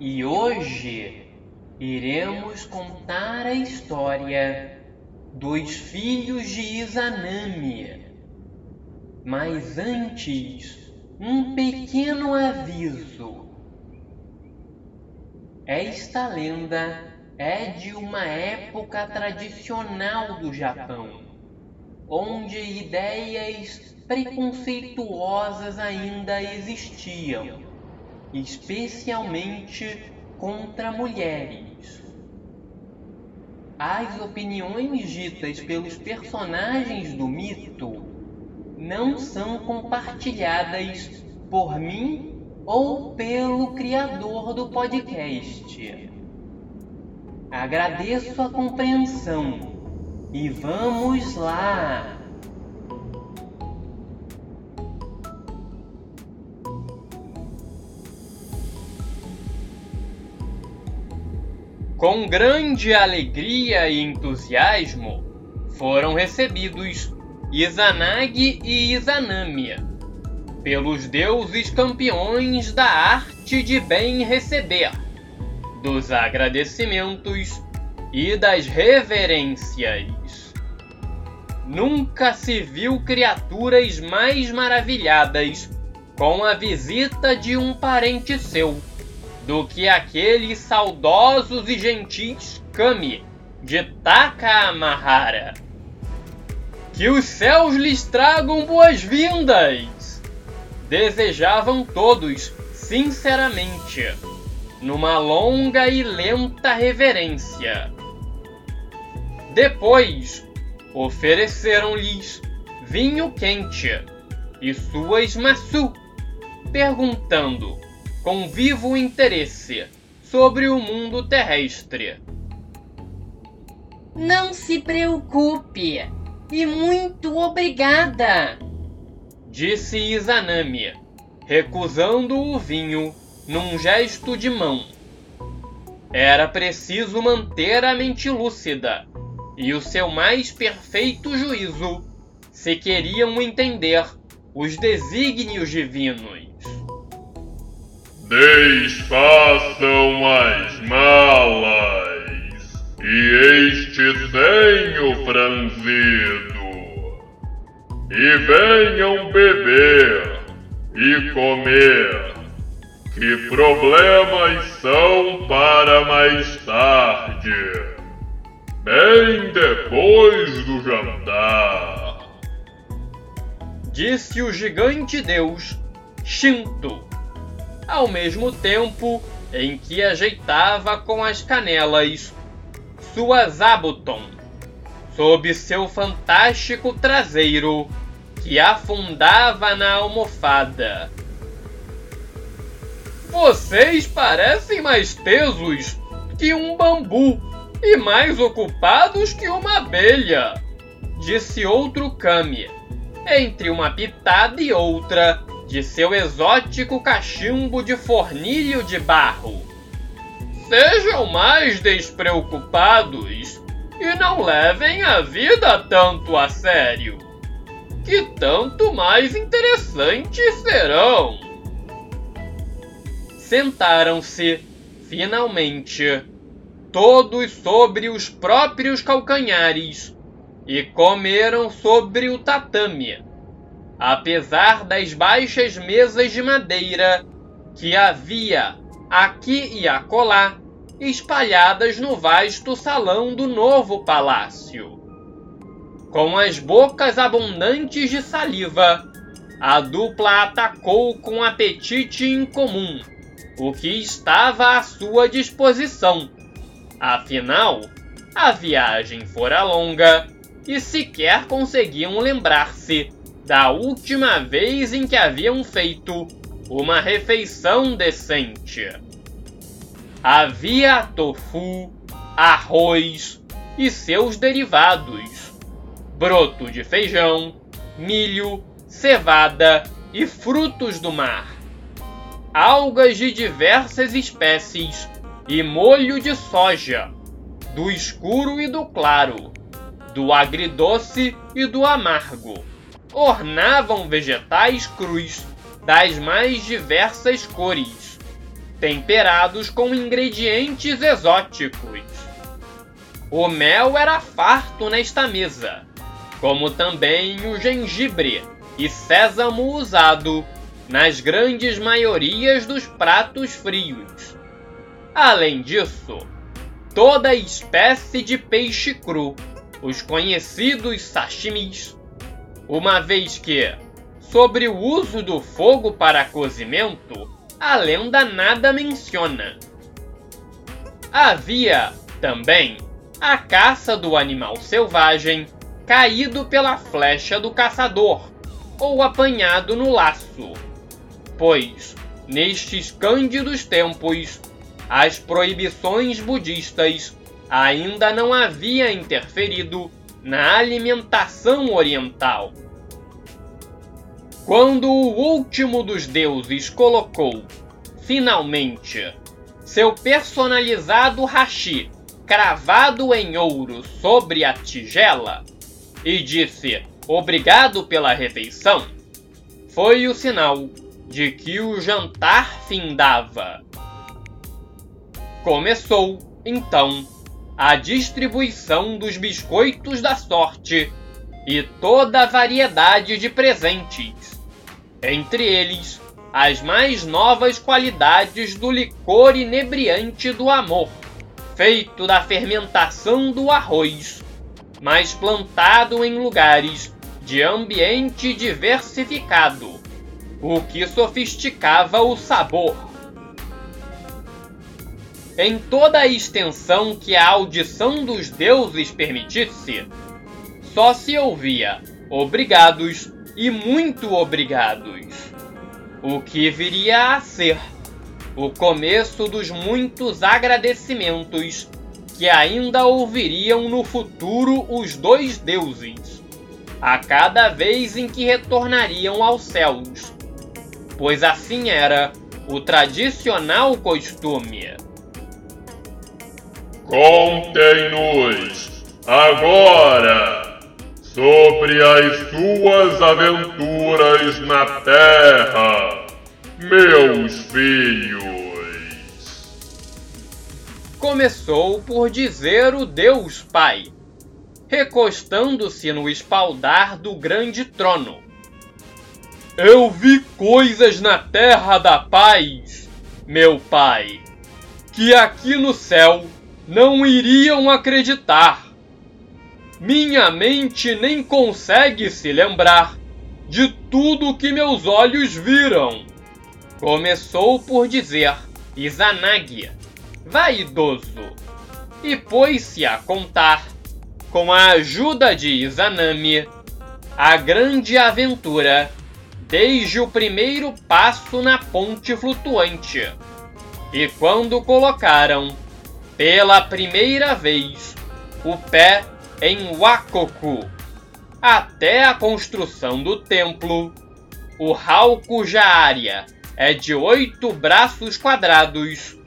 E hoje iremos contar a história dos filhos de Izanami. Mas antes, um pequeno aviso. Esta lenda é de uma época tradicional do Japão, onde ideias preconceituosas ainda existiam especialmente contra mulheres. As opiniões ditas pelos personagens do mito não são compartilhadas por mim ou pelo criador do podcast. Agradeço a compreensão e vamos lá! Com grande alegria e entusiasmo foram recebidos Izanagi e Izanami pelos deuses campeões da arte de bem receber, dos agradecimentos e das reverências. Nunca se viu criaturas mais maravilhadas com a visita de um parente seu do que aqueles saudosos e gentis Kami de Takamahara. Que os céus lhes tragam boas-vindas! Desejavam todos, sinceramente, numa longa e lenta reverência. Depois, ofereceram-lhes vinho quente e suas maçu, perguntando com vivo interesse sobre o mundo terrestre. Não se preocupe e muito obrigada, disse Izanami, recusando o vinho num gesto de mão. Era preciso manter a mente lúcida e o seu mais perfeito juízo se queriam entender os desígnios divinos. Desfaçam as malas e este senho franzido, e venham beber e comer, que problemas são para mais tarde, bem depois do jantar. Disse o gigante deus Shinto ao mesmo tempo em que ajeitava com as canelas sua Zabuton sob seu fantástico traseiro que afundava na almofada. Vocês parecem mais tesos que um bambu e mais ocupados que uma abelha, disse outro Kami, entre uma pitada e outra de seu exótico cachimbo de fornilho de barro. Sejam mais despreocupados e não levem a vida tanto a sério, que tanto mais interessantes serão. Sentaram-se, finalmente, todos sobre os próprios calcanhares e comeram sobre o tatame apesar das baixas mesas de madeira que havia aqui e acolá espalhadas no vasto salão do novo palácio. Com as bocas abundantes de saliva, a dupla atacou com apetite incomum o que estava à sua disposição. Afinal, a viagem fora longa e sequer conseguiam lembrar-se da última vez em que haviam feito uma refeição decente. Havia tofu, arroz e seus derivados, broto de feijão, milho, cevada e frutos do mar, algas de diversas espécies e molho de soja, do escuro e do claro, do agridoce e do amargo. Ornavam vegetais crus das mais diversas cores, temperados com ingredientes exóticos. O mel era farto nesta mesa, como também o gengibre e sésamo usado nas grandes maiorias dos pratos frios. Além disso, toda espécie de peixe cru, os conhecidos sashimis, uma vez que, sobre o uso do fogo para cozimento, a lenda nada menciona. Havia, também, a caça do animal selvagem caído pela flecha do caçador ou apanhado no laço, pois, nestes cândidos tempos, as proibições budistas ainda não haviam interferido na alimentação oriental. Quando o último dos deuses colocou, finalmente, seu personalizado hashi cravado em ouro sobre a tigela e disse obrigado pela refeição, foi o sinal de que o jantar findava. Começou, então, a distribuição dos biscoitos da sorte e toda a variedade de presentes, entre eles as mais novas qualidades do licor inebriante do amor, feito da fermentação do arroz, mas plantado em lugares de ambiente diversificado, o que sofisticava o sabor em toda a extensão que a audição dos deuses permitisse, só se ouvia obrigados e muito obrigados, o que viria a ser o começo dos muitos agradecimentos que ainda ouviriam no futuro os dois deuses, a cada vez em que retornariam aos céus, pois assim era o tradicional costume. Contem-nos agora sobre as suas aventuras na Terra, meus filhos. Começou por dizer o Deus Pai, recostando-se no espaldar do grande trono. Eu vi coisas na Terra da Paz, meu Pai, que aqui no céu não iriam acreditar. Minha mente nem consegue se lembrar de tudo que meus olhos viram. Começou por dizer Izanagi, vaidoso, e pôs-se a contar, com a ajuda de Izanami, a grande aventura desde o primeiro passo na ponte flutuante. E quando colocaram pela primeira vez o pé em Wakoku. Até a construção do templo, o Halko Jaaria é de oito braços quadrados.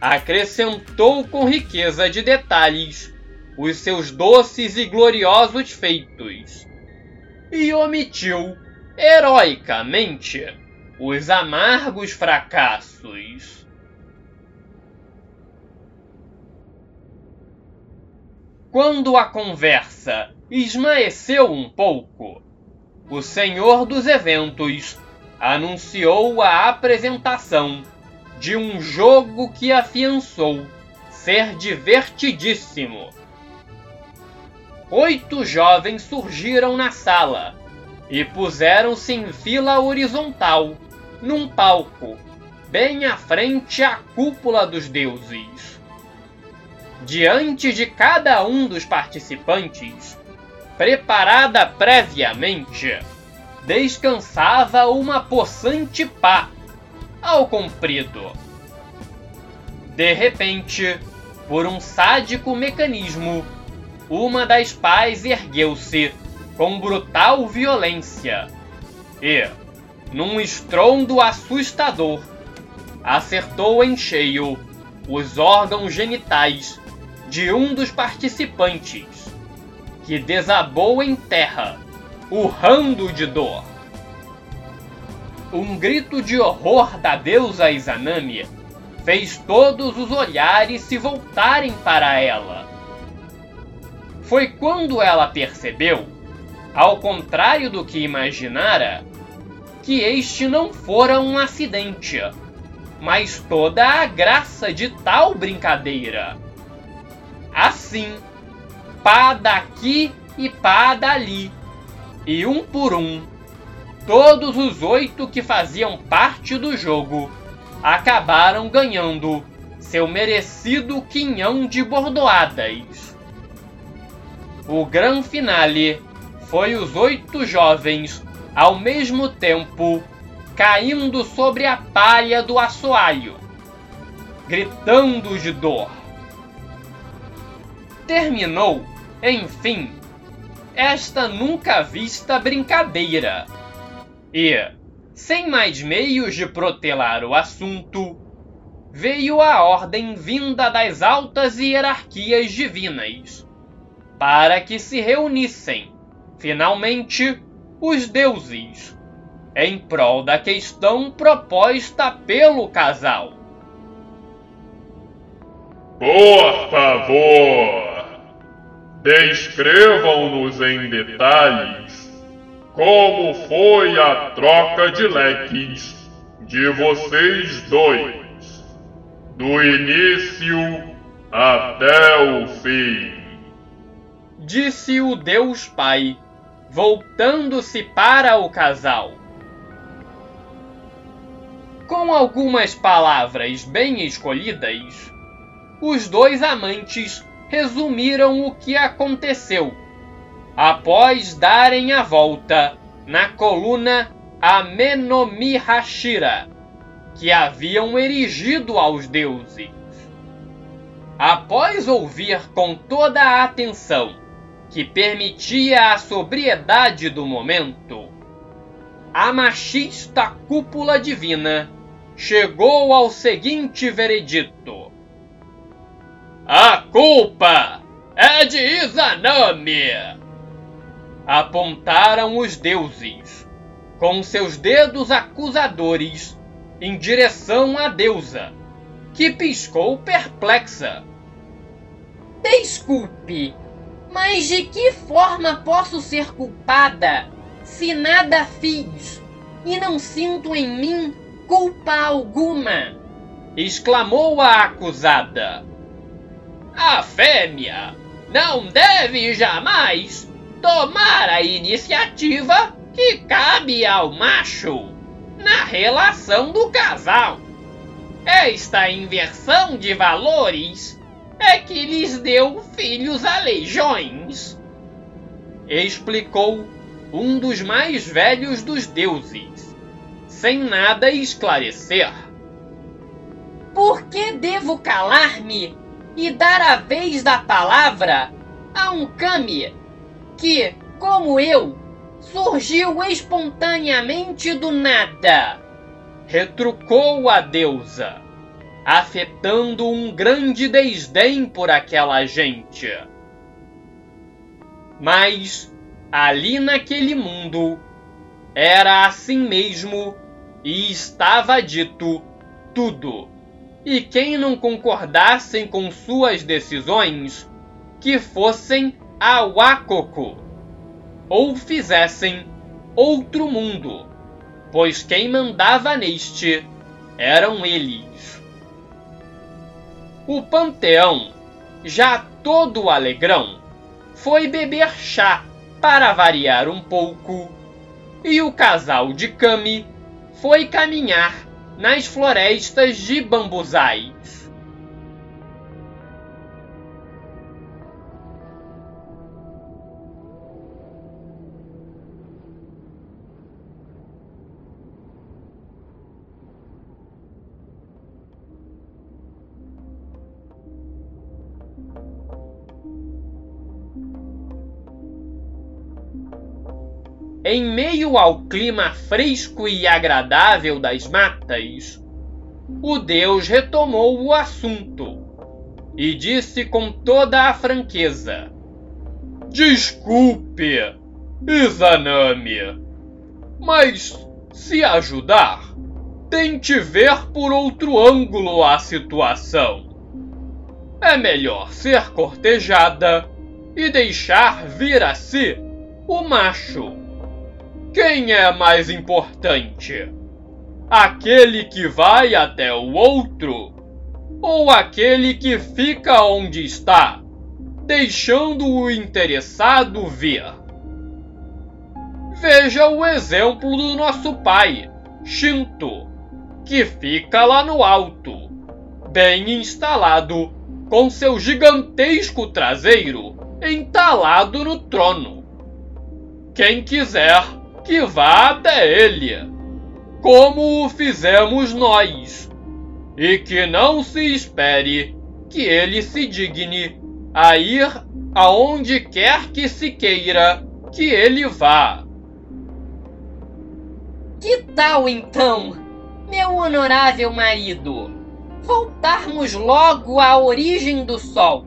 Acrescentou com riqueza de detalhes os seus doces e gloriosos feitos, e omitiu, heroicamente, os amargos fracassos. Quando a conversa esmaeceu um pouco, o senhor dos eventos anunciou a apresentação de um jogo que afiançou ser divertidíssimo. Oito jovens surgiram na sala e puseram-se em fila horizontal, num palco, bem à frente à cúpula dos deuses. Diante de cada um dos participantes, preparada previamente, descansava uma possante pá ao comprido. De repente, por um sádico mecanismo, uma das pás ergueu-se com brutal violência e, num estrondo assustador, acertou em cheio os órgãos genitais de um dos participantes, que desabou em terra, urrando de dor. Um grito de horror da deusa Izanami fez todos os olhares se voltarem para ela. Foi quando ela percebeu, ao contrário do que imaginara, que este não fora um acidente, mas toda a graça de tal brincadeira. Assim, pá daqui e pá dali, e um por um, todos os oito que faziam parte do jogo acabaram ganhando seu merecido quinhão de bordoadas. O grande finale foi os oito jovens ao mesmo tempo caindo sobre a palha do assoalho, gritando de dor. Terminou, enfim, esta nunca vista brincadeira. E, sem mais meios de protelar o assunto, veio a ordem vinda das altas hierarquias divinas, para que se reunissem, finalmente, os deuses, em prol da questão proposta pelo casal. Por favor, descrevam-nos em detalhes como foi a troca de leques de vocês dois, do início até o fim. Disse o Deus Pai, voltando-se para o casal. Com algumas palavras bem escolhidas, os dois amantes resumiram o que aconteceu após darem a volta na coluna Amenomihashira, que haviam erigido aos deuses. Após ouvir com toda a atenção que permitia a sobriedade do momento, a machista cúpula divina chegou ao seguinte veredito: A culpa é de Izanami! apontaram os deuses, com seus dedos acusadores, em direção à deusa, que piscou perplexa. Desculpe, mas de que forma posso ser culpada se nada fiz e não sinto em mim culpa alguma? exclamou a acusada. A fêmea não deve jamais tomar a iniciativa que cabe ao macho na relação do casal. Esta inversão de valores é que lhes deu filhos a legiões, explicou um dos mais velhos dos deuses, sem nada esclarecer. Por que devo calar-me e dar a vez da palavra a um Kami que, como eu, surgiu espontaneamente do nada. Retrucou a deusa, afetando um grande desdém por aquela gente. Mas, ali naquele mundo, era assim mesmo e estava dito tudo. E quem não concordassem com suas decisões, que fossem a Wakoko, ou fizessem outro mundo, pois quem mandava neste eram eles. O panteão, já todo alegrão, foi beber chá para variar um pouco, e o casal de Kami foi caminhar nas florestas de bambuzais. Em meio ao clima fresco e agradável das matas, o deus retomou o assunto e disse com toda a franqueza: Desculpe, Izanami, mas se ajudar, tente ver por outro ângulo a situação. É melhor ser cortejada e deixar vir a si o macho. Quem é mais importante? Aquele que vai até o outro ou aquele que fica onde está, deixando o interessado vir? Veja o exemplo do nosso pai, Shinto, que fica lá no alto, bem instalado, com seu gigantesco traseiro entalado no trono. Quem quiser que vá até ele, como o fizemos nós, e que não se espere que ele se digne a ir aonde quer que se queira que ele vá. Que tal então, meu honorável marido, voltarmos logo à origem do sol?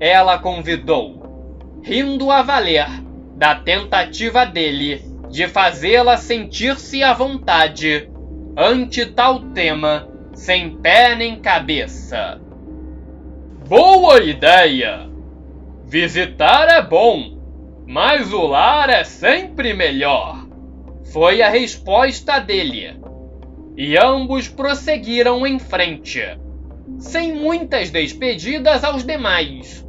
Ela convidou, rindo a valer da tentativa dele de fazê-la sentir-se à vontade ante tal tema sem pé nem cabeça. Boa ideia! Visitar é bom, mas o lar é sempre melhor. Foi a resposta dele. E ambos prosseguiram em frente, sem muitas despedidas aos demais,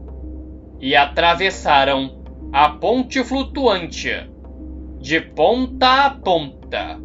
e atravessaram a ponte flutuante, de ponta a ponta.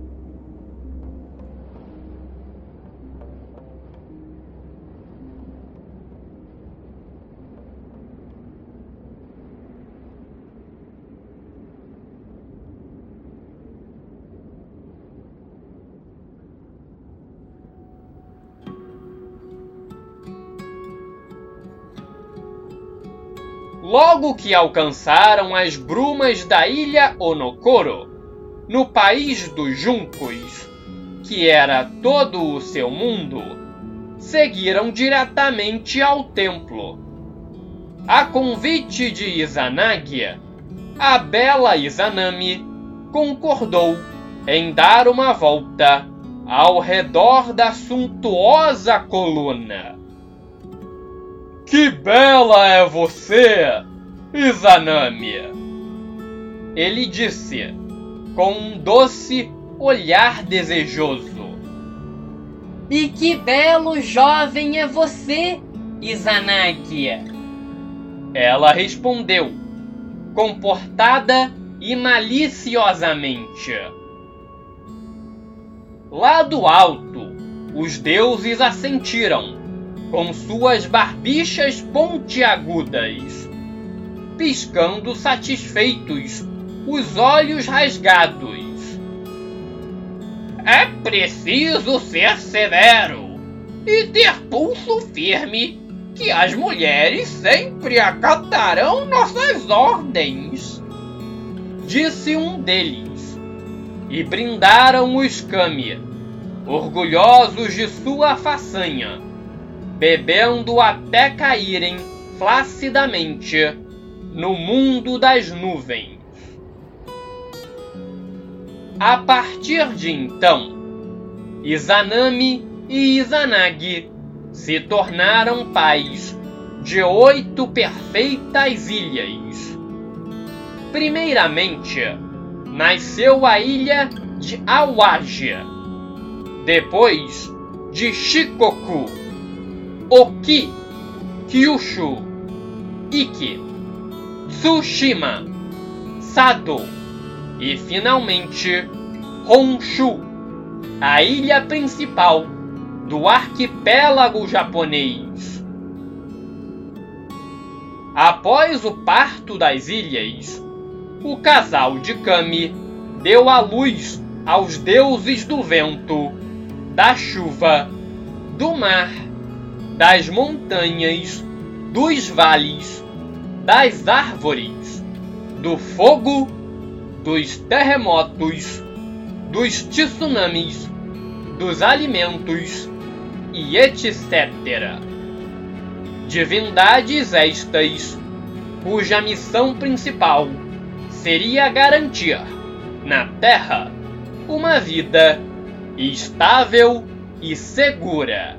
Logo que alcançaram as brumas da ilha Onokoro, no país dos juncos, que era todo o seu mundo, seguiram diretamente ao templo. A convite de Izanagi, a bela Izanami concordou em dar uma volta ao redor da suntuosa coluna. Que bela é você, Izanami! Ele disse, com um doce olhar desejoso. E que belo jovem é você, Izanagi! Ela respondeu, comportada e maliciosamente. Lá do alto, os deuses assentiram com suas barbichas pontiagudas, piscando satisfeitos, os olhos rasgados. É preciso ser severo e ter pulso firme, que as mulheres sempre acatarão nossas ordens, disse um deles, e brindaram os Kami, orgulhosos de sua façanha bebendo até caírem flacidamente no mundo das nuvens. A partir de então, Izanami e Izanagi se tornaram pais de oito perfeitas ilhas. Primeiramente, nasceu a ilha de Awaji, depois de Shikoku, Oki, Kyushu, Iki, Tsushima, Sado e finalmente Honshu, a ilha principal do arquipélago japonês. Após o parto das ilhas, o casal de Kami deu à luz aos deuses do vento, da chuva, do mar das montanhas, dos vales, das árvores, do fogo dos terremotos, dos tsunamis, dos alimentos e etc. Divindades estas cuja missão principal seria garantir na Terra uma vida estável e segura.